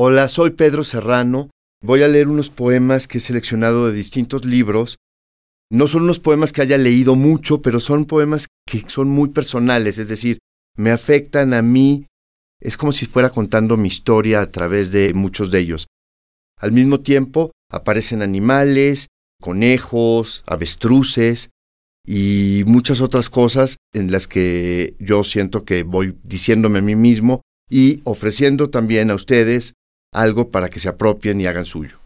Hola, soy Pedro Serrano. Voy a leer unos poemas que he seleccionado de distintos libros. No son unos poemas que haya leído mucho, pero son poemas que son muy personales, es decir, me afectan a mí. Es como si fuera contando mi historia a través de muchos de ellos. Al mismo tiempo, aparecen animales, conejos, avestruces y muchas otras cosas en las que yo siento que voy diciéndome a mí mismo y ofreciendo también a ustedes algo para que se apropien y hagan suyo.